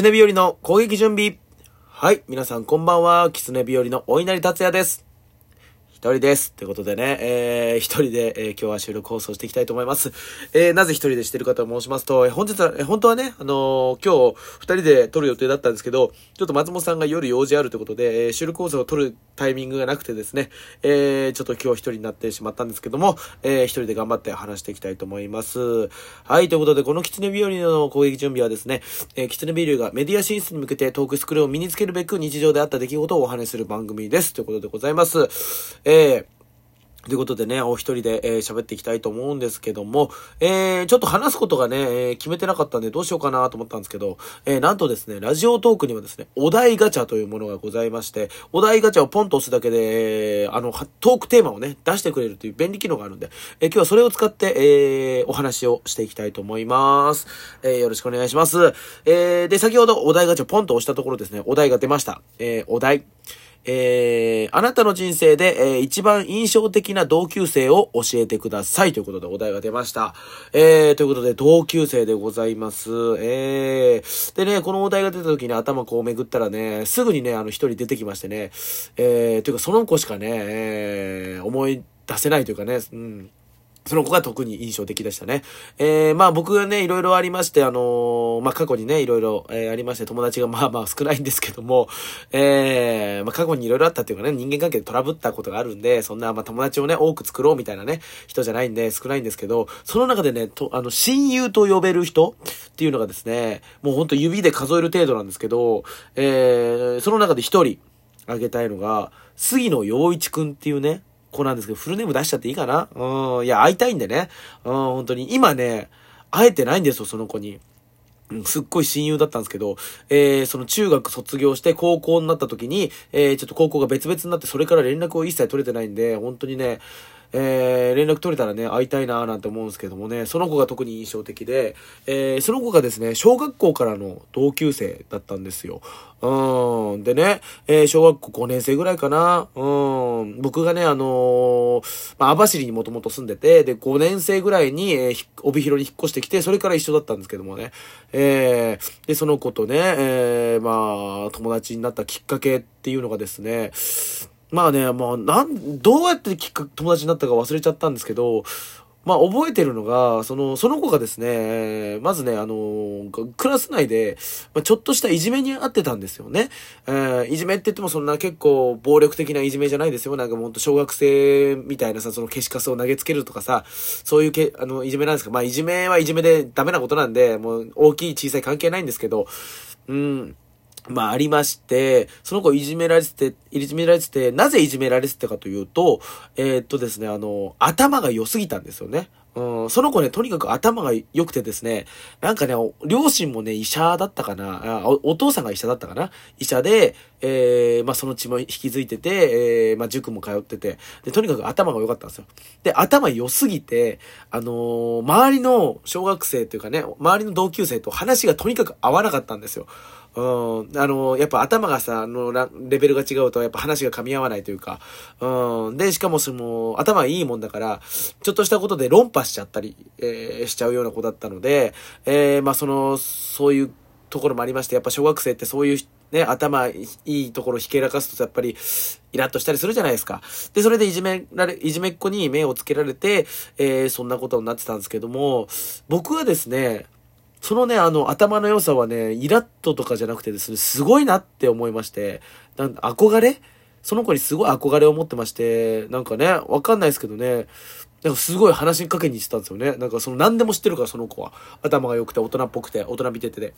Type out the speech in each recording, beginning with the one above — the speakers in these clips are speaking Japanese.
狐日和の攻撃準備。はい、皆さんこんばんは。狐日和のお稲荷達也です。一人です。ということでね、えー、一人で、えー、今日は収録放送していきたいと思います。えー、なぜ一人でしてるかと申しますと、えー、本日は、えー、本当はね、あのー、今日二人で撮る予定だったんですけど、ちょっと松本さんが夜用事あるということで、えー、収録放送を撮るタイミングがなくてですね、えー、ちょっと今日一人になってしまったんですけども、えー、一人で頑張って話していきたいと思います。はい、ということで、この狐日和の攻撃準備はですね、えー、狐日和がメディア進出に向けてトークスクールを身につけるべく日常であった出来事をお話しする番組です。ということでございます。えー、ということでね、お一人で、えー、喋っていきたいと思うんですけども、えー、ちょっと話すことがね、えー、決めてなかったんでどうしようかなと思ったんですけど、えー、なんとですね、ラジオトークにはですね、お題ガチャというものがございまして、お題ガチャをポンと押すだけで、えー、あの、トークテーマをね、出してくれるという便利機能があるんで、えー、今日はそれを使って、えー、お話をしていきたいと思います。えー、よろしくお願いします。えー、で、先ほどお題ガチャポンと押したところですね、お題が出ました。えー、お題。えー、あなたの人生で、えー、一番印象的な同級生を教えてくださいということでお題が出ました。えー、ということで同級生でございます。えー、でね、このお題が出た時に頭こうめぐったらね、すぐにね、あの一人出てきましてね、えー、というかその子しかね、えー、思い出せないというかね、うん。その子が特に印象的でしたね。えー、まあ僕がね、いろいろありまして、あのー、まあ過去にね、いろいろ、えー、ありまして、友達がまあまあ少ないんですけども、えー、まあ過去にいろいろあったっていうかね、人間関係でトラブったことがあるんで、そんなまあ友達をね、多く作ろうみたいなね、人じゃないんで少ないんですけど、その中でね、と、あの、親友と呼べる人っていうのがですね、もうほんと指で数える程度なんですけど、えー、その中で一人あげたいのが、杉野陽一くんっていうね、子なんですけど、フルネーム出しちゃっていいかな？うん、いや、会いたいんでね。うん、本当に。今ね、会えてないんですよ、その子に。すっごい親友だったんですけど、えー、その中学卒業して高校になった時に、えー、ちょっと高校が別々になって、それから連絡を一切取れてないんで、本当にね、えー、連絡取れたらね、会いたいなーなんて思うんですけどもね、その子が特に印象的で、えー、その子がですね、小学校からの同級生だったんですよ。うん。でね、えー、小学校5年生ぐらいかな。うん。僕がね、あのー、まあ、網走にもともと住んでて、で、5年生ぐらいに、えー、帯広に引っ越してきて、それから一緒だったんですけどもね。えー、で、その子とね、えー、まあ、友達になったきっかけっていうのがですね、まあね、まあ、なん、どうやってきっか友達になったか忘れちゃったんですけど、まあ覚えてるのが、その、その子がですね、まずね、あの、クラス内で、まあ、ちょっとしたいじめにあってたんですよね。えー、いじめって言ってもそんな結構暴力的ないじめじゃないですよ。なんかもうほんと小学生みたいなさ、その消しカスを投げつけるとかさ、そういうけ、あの、いじめなんですか。まあいじめはいじめでダメなことなんで、もう大きい小さい関係ないんですけど、うん。まあありまして、その子いじめられてて、いじめられてて、なぜいじめられてたかというと、えー、っとですね、あの、頭が良すぎたんですよね。うん、その子ね、とにかく頭が良くてですね、なんかね、両親もね、医者だったかなお、お父さんが医者だったかな医者で、えー、まあその血も引き継いでて、えー、まあ塾も通ってて、で、とにかく頭が良かったんですよ。で、頭良すぎて、あのー、周りの小学生というかね、周りの同級生と話がとにかく合わなかったんですよ。うん、あの、やっぱ頭がさ、あの、レベルが違うと、やっぱ話が噛み合わないというか、うん、で、しかもその、頭いいもんだから、ちょっとしたことで論破しちゃったり、えー、しちゃうような子だったので、えー、まあその、そういうところもありまして、やっぱ小学生ってそういう、ね、頭いいところひけらかすと、やっぱり、イラッとしたりするじゃないですか。で、それでいじめられ、いじめっ子に目をつけられて、えー、そんなことになってたんですけども、僕はですね、そのね、あの、頭の良さはね、イラッととかじゃなくてですね、すごいなって思いまして、なん憧れ？その子にすごい憧れを持ってまして、なんかね、わかんないですけどね、なんかすごい話しかけにしてたんですよね。なんかその何でも知ってるから、その子は。頭が良くて、大人っぽくて、大人びててで。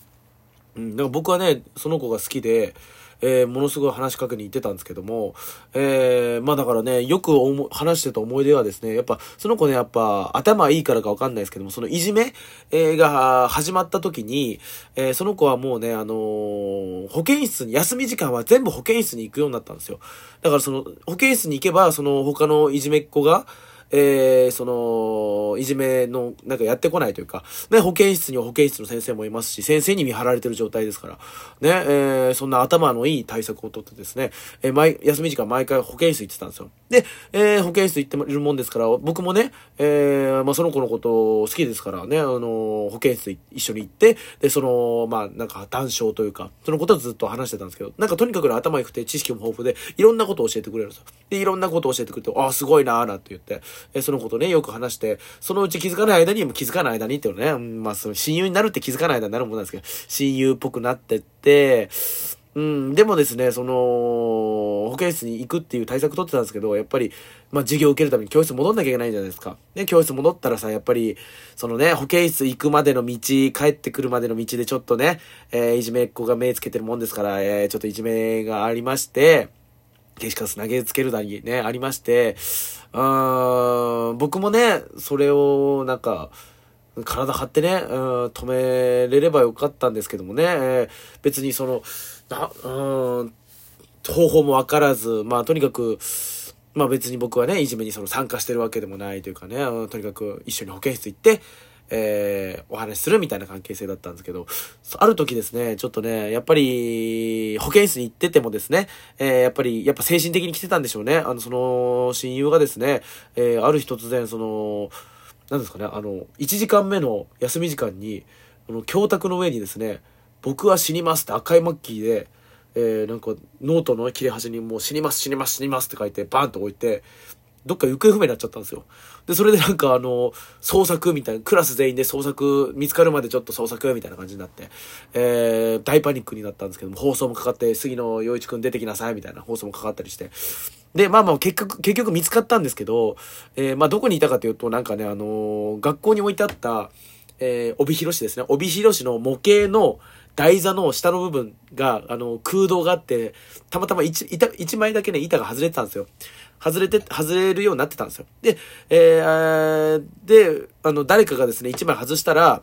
うん、だから僕はね、その子が好きで、えー、ものすごい話しかけに行ってたんですけども、えー、まあだからね、よく話してた思い出はですね、やっぱ、その子ね、やっぱ、頭いいからかわかんないですけども、そのいじめ、えー、が始まった時に、えー、その子はもうね、あのー、保健室に、休み時間は全部保健室に行くようになったんですよ。だからその、保健室に行けば、その他のいじめっ子が、えー、その、いじめの、なんかやってこないというか、ね、保健室には保健室の先生もいますし、先生に見張られてる状態ですから、ね、えー、そんな頭のいい対策をとってですね、えー、毎、休み時間毎回保健室行ってたんですよ。で、えー、保健室行ってるもんですから、僕もね、えー、まあ、その子のこと好きですからね、あの、保健室一緒に行って、で、その、まあ、なんか談笑というか、そのことをずっと話してたんですけど、なんかとにかく頭良くて知識も豊富で、いろんなことを教えてくれるんですよ。で、いろんなことを教えてくれて、ああ、すごいなーなんて言って、えー、そのことね、よく話して、そのうち気づかない間に、気づかない間にっていうのね、うん、まあ、その親友になるって気づかない間になるもんなんですけど、親友っぽくなってって、うん、でもですね、その、保健室に行くっていう対策取ってたんですけど、やっぱり、まあ、授業を受けるために教室戻んなきゃいけないじゃないですか。ね、教室戻ったらさ、やっぱり、そのね、保健室行くまでの道、帰ってくるまでの道でちょっとね、えー、いじめっ子が目つけてるもんですから、えー、ちょっといじめがありまして、消しカス投げつけるだにね、ありまして、うーん、僕もね、それを、なんか、体張ってね、うん、止めれればよかったんですけどもね、えー、別にその、な、うん、方法もわからず、まあとにかく、まあ別に僕はね、いじめにその参加してるわけでもないというかね、とにかく一緒に保健室行って、えー、お話しするみたいな関係性だったんですけど、ある時ですね、ちょっとね、やっぱり、保健室に行っててもですね、えー、やっぱり、やっぱ精神的に来てたんでしょうね。あの、その、親友がですね、えー、ある日突然、その、なんですかね、あの、1時間目の休み時間に、あの、教卓の上にですね、僕は死にますって赤いマッキーで、えー、なんか、ノートの切れ端にもう死にます、死にます、死にますって書いて、バーンと置いて、どっか行方不明になっちゃったんですよ。で、それでなんかあの、捜索みたいな、クラス全員で捜索、見つかるまでちょっと捜索みたいな感じになって、えー、大パニックになったんですけども、放送もかかって、杉野洋一くん出てきなさいみたいな放送もかかったりして。で、まあまあ結局、結局見つかったんですけど、えー、まあどこにいたかというと、なんかね、あのー、学校に置いてあった、えー、帯広市ですね。帯広市の模型の台座の下の部分が、あの、空洞があって、たまたま一、一枚だけね、板が外れてたんですよ。外れて、外れるようになってたんですよ。で、えー、で、あの、誰かがですね、1枚外したら、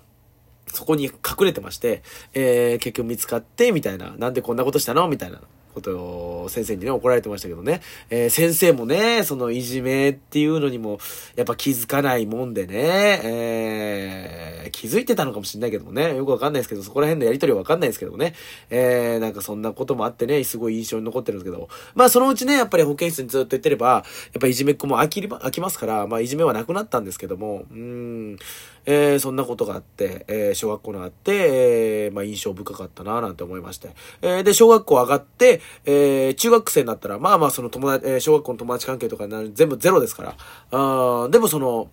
そこに隠れてまして、えー、結局見つかって、みたいな。なんでこんなことしたの？みたいな。ことを先生にね、怒られてましたけどね。えー、先生もね、そのいじめっていうのにも、やっぱ気づかないもんでね、えー、気づいてたのかもしれないけどもね、よくわかんないですけど、そこら辺のやりとりはわかんないですけどもね、えー、なんかそんなこともあってね、すごい印象に残ってるんですけど、まあそのうちね、やっぱり保健室にずっと行ってれば、やっぱいじめっ子も飽き飽きますから、まあいじめはなくなったんですけども、うん、えー、そんなことがあって、えー、小学校のあって、えー、まあ印象深かったなぁなんて思いまして。えー、で、小学校上がって、えー、中学生になったら、まあまあその友達、えー、小学校の友達関係とか全部ゼロですから。あでもその、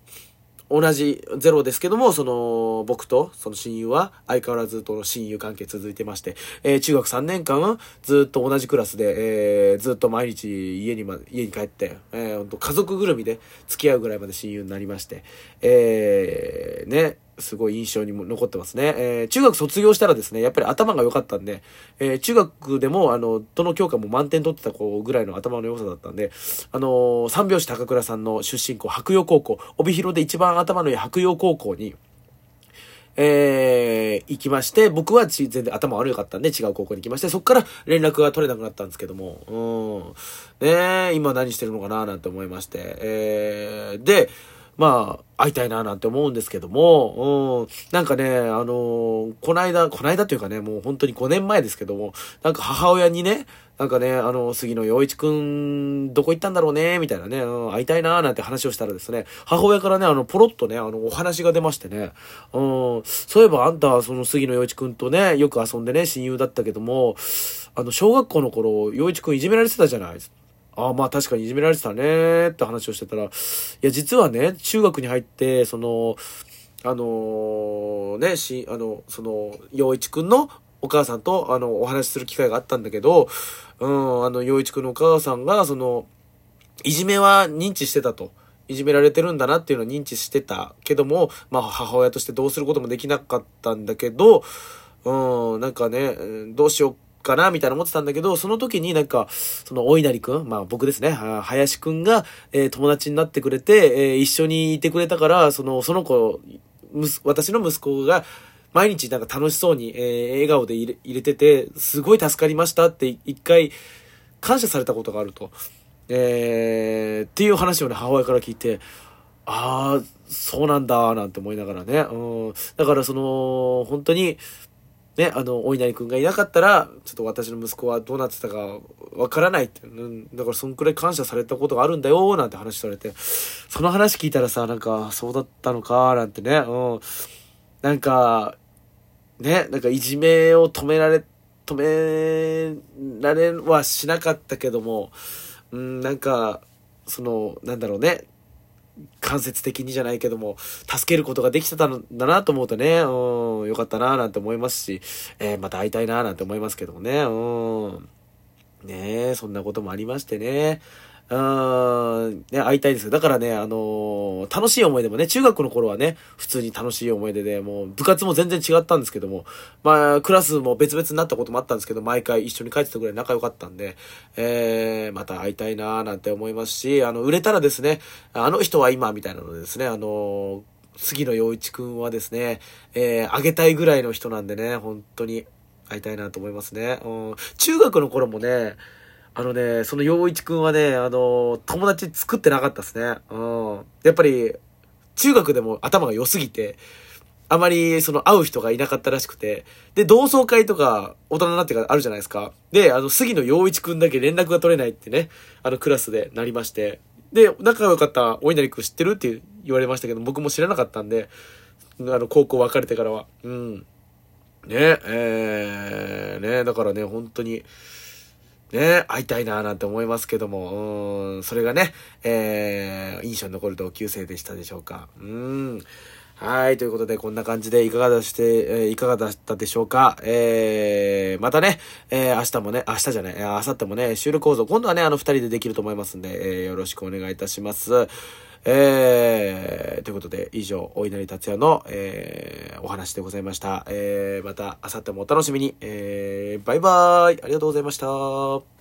同じゼロですけども、その、僕とその親友は相変わらずとの親友関係続いてまして、えー、中学3年間ずっと同じクラスで、えー、ずっと毎日家にま、家に帰って、えー、家族ぐるみで付き合うぐらいまで親友になりまして、えー、ね、すごい印象にも残ってますね。えー、中学卒業したらですね、やっぱり頭が良かったんで、えー、中学でも、あの、どの教科も満点取ってた子ぐらいの頭の良さだったんで、あのー、三拍子高倉さんの出身校、白洋高校、帯広で一番頭のいい白洋高校に、えー、行きまして、僕は全然頭悪かったんで違う高校に行きまして、そこから連絡が取れなくなったんですけども、うん。ね今何してるのかななんて思いまして、えー、で、まあ、会いたいななんて思うんですけども、うん、なんかね、あのー、こないだ、こないだというかね、もう本当に5年前ですけども、なんか母親にね、なんかね、あの、杉野洋一くん、どこ行ったんだろうね、みたいなね、うん、会いたいななんて話をしたらですね、母親からね、あの、ポロッとね、あの、お話が出ましてね、うん、そういえばあんた、その杉野洋一くんとね、よく遊んでね、親友だったけども、あの、小学校の頃、洋一くんいじめられてたじゃない。ですかああ、まあ確かにいじめられてたねって話をしてたら、いや、実はね、中学に入って、その、あのー、ね、し、あの、その、洋一くんのお母さんと、あの、お話しする機会があったんだけど、うん、あの、洋一くんのお母さんが、その、いじめは認知してたと。いじめられてるんだなっていうのを認知してたけども、まあ母親としてどうすることもできなかったんだけど、うん、なんかね、どうしようかなみたいな思ってたんだけど、その時になんか、その、お稲荷くん、まあ僕ですね、林くんが、えー、友達になってくれて、えー、一緒にいてくれたから、その、その子、私の息子が、毎日なんか楽しそうに、えー、笑顔で入れ入れてて、すごい助かりましたって一回感謝されたことがあると。えー、っていう話をね、母親から聞いて、ああ、そうなんだ、なんて思いながらね。うん。だからその、本当に、ね、あの、お稲荷くんがいなかったら、ちょっと私の息子はどうなってたかわからないって、うん、だからそんくらい感謝されたことがあるんだよ、なんて話されて、その話聞いたらさ、なんか、そうだったのか、なんてね、うん。なんか、ね、なんかいじめを止められ、止められはしなかったけども、うん、なんか、その、なんだろうね、間接的にじゃないけども、助けることができてたんだなと思うとね、うん、よかったななんて思いますし、えー、また会いたいななんて思いますけどもね、うん。ねそんなこともありましてね。うん、ね、会いたいんですよ。だからね、あのー、楽しい思い出もね、中学の頃はね、普通に楽しい思い出で、もう部活も全然違ったんですけども、まあ、クラスも別々になったこともあったんですけど、毎回一緒に帰ってたぐらい仲良かったんで、えー、また会いたいなーなんて思いますし、あの、売れたらですね、あの人は今、みたいなのでですね、あのー、杉野陽一くんはですね、えー、あげたいぐらいの人なんでね、本当に会いたいなと思いますね。うん、中学の頃もね、あのね、その陽一くんはね、あの、友達作ってなかったですね。うん。やっぱり、中学でも頭が良すぎて、あまりその会う人がいなかったらしくて、で、同窓会とか大人になってからあるじゃないですか。で、あの、杉野陽一くんだけ連絡が取れないってね、あのクラスでなりまして。で、仲良かったお稲荷くん知ってるって言われましたけど、僕も知らなかったんで、あの、高校別れてからは。うん。ね、えー、ね、だからね、本当に、ね、会いたいななんて思いますけども、うん、それがね、えー、印象に残る同級生でしたでしょうか。うん。はい。ということで、こんな感じでいかがだして、えー、いかがだったでしょうか。えー、またね、えー、明日もね、明日じゃない、明後日もね、収録構造、今度はね、あの二人でできると思いますんで、えー、よろしくお願いいたします。えー、ということで、以上、お稲荷達也の、えー、お話でございました。えー、また、あさってもお楽しみに。えー、バイバーイありがとうございました。